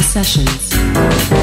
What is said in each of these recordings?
Sessions.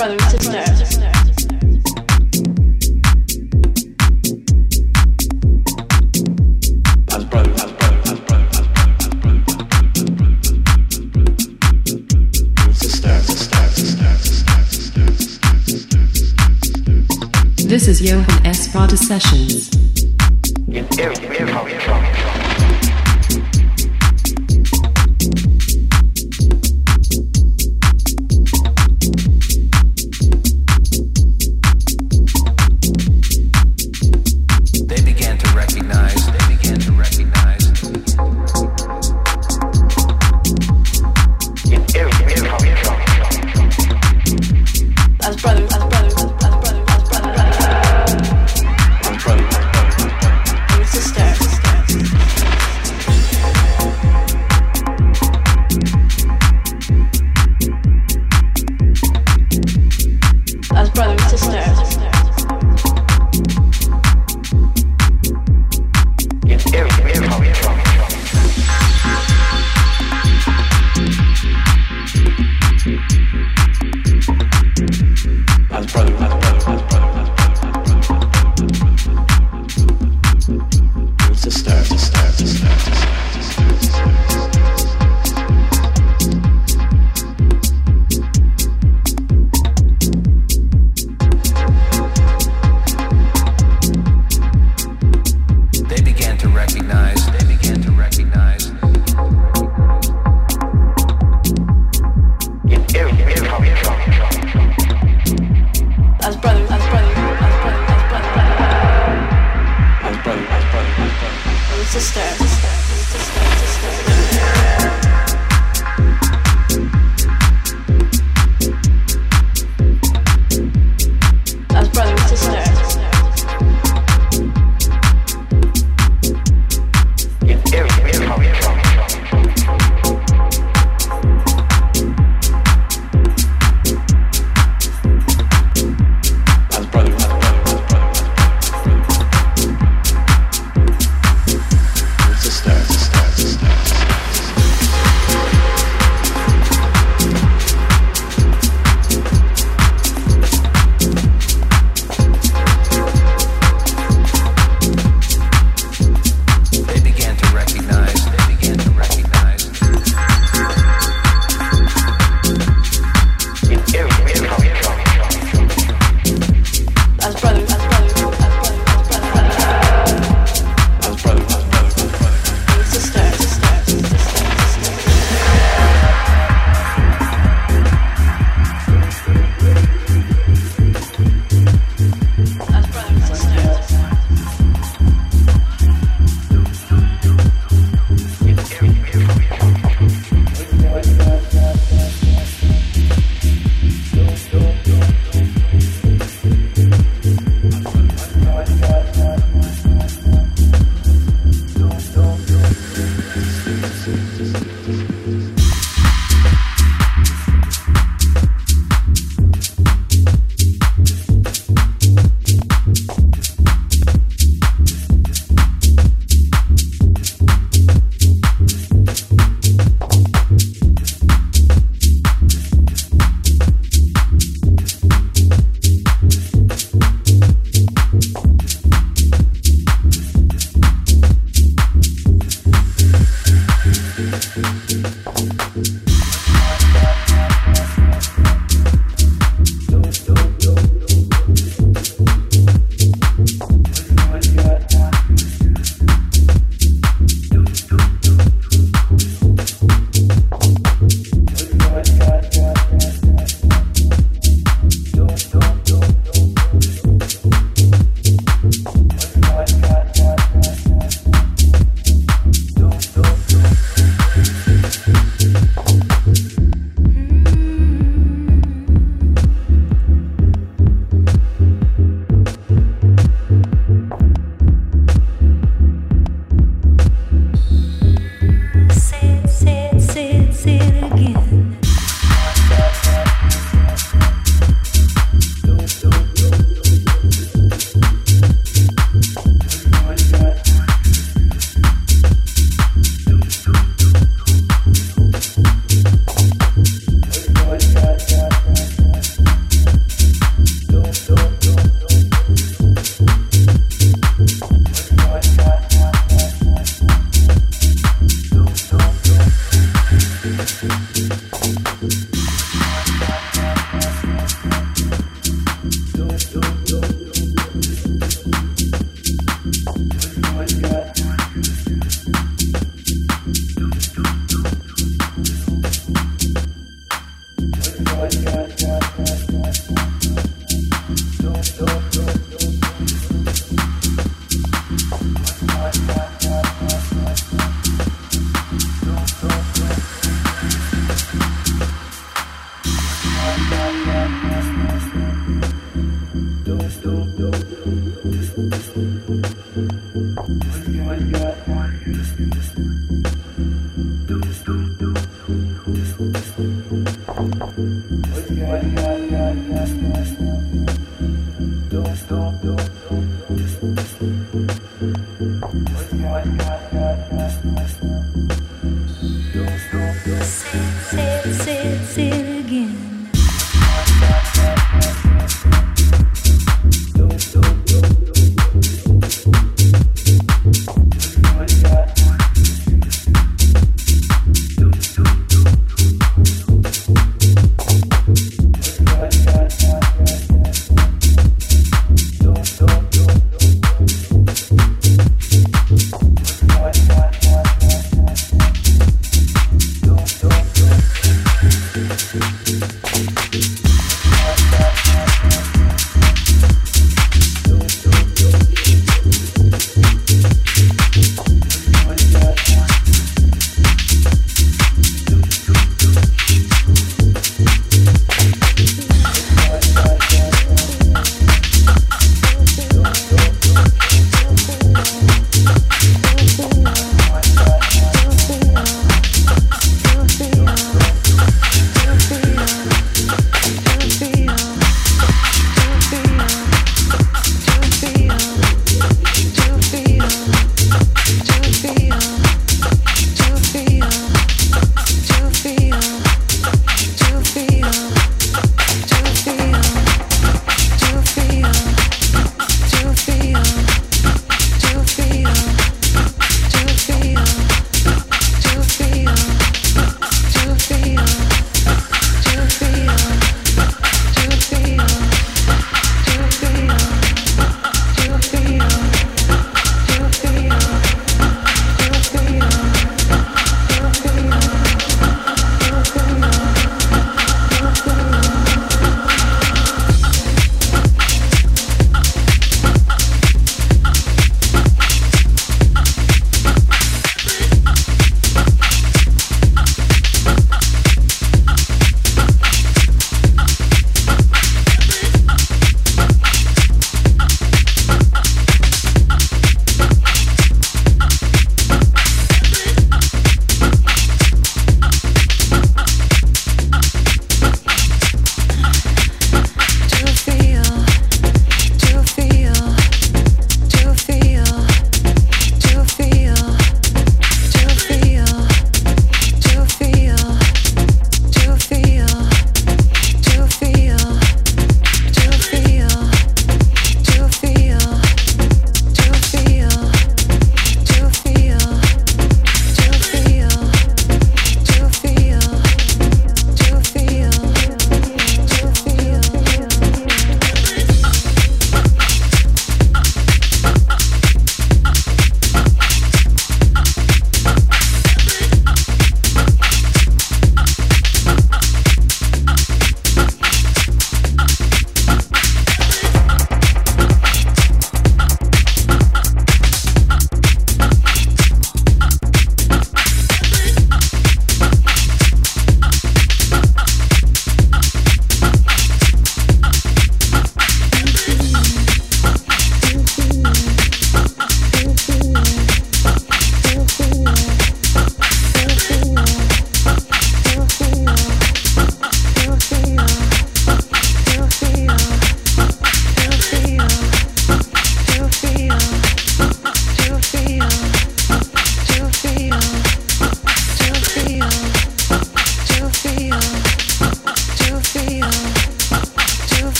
brother. This is Johan S. Rada Sessions. brother, brother, brother, brother, sister, sister, sister, sister.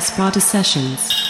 Esparta Sessions.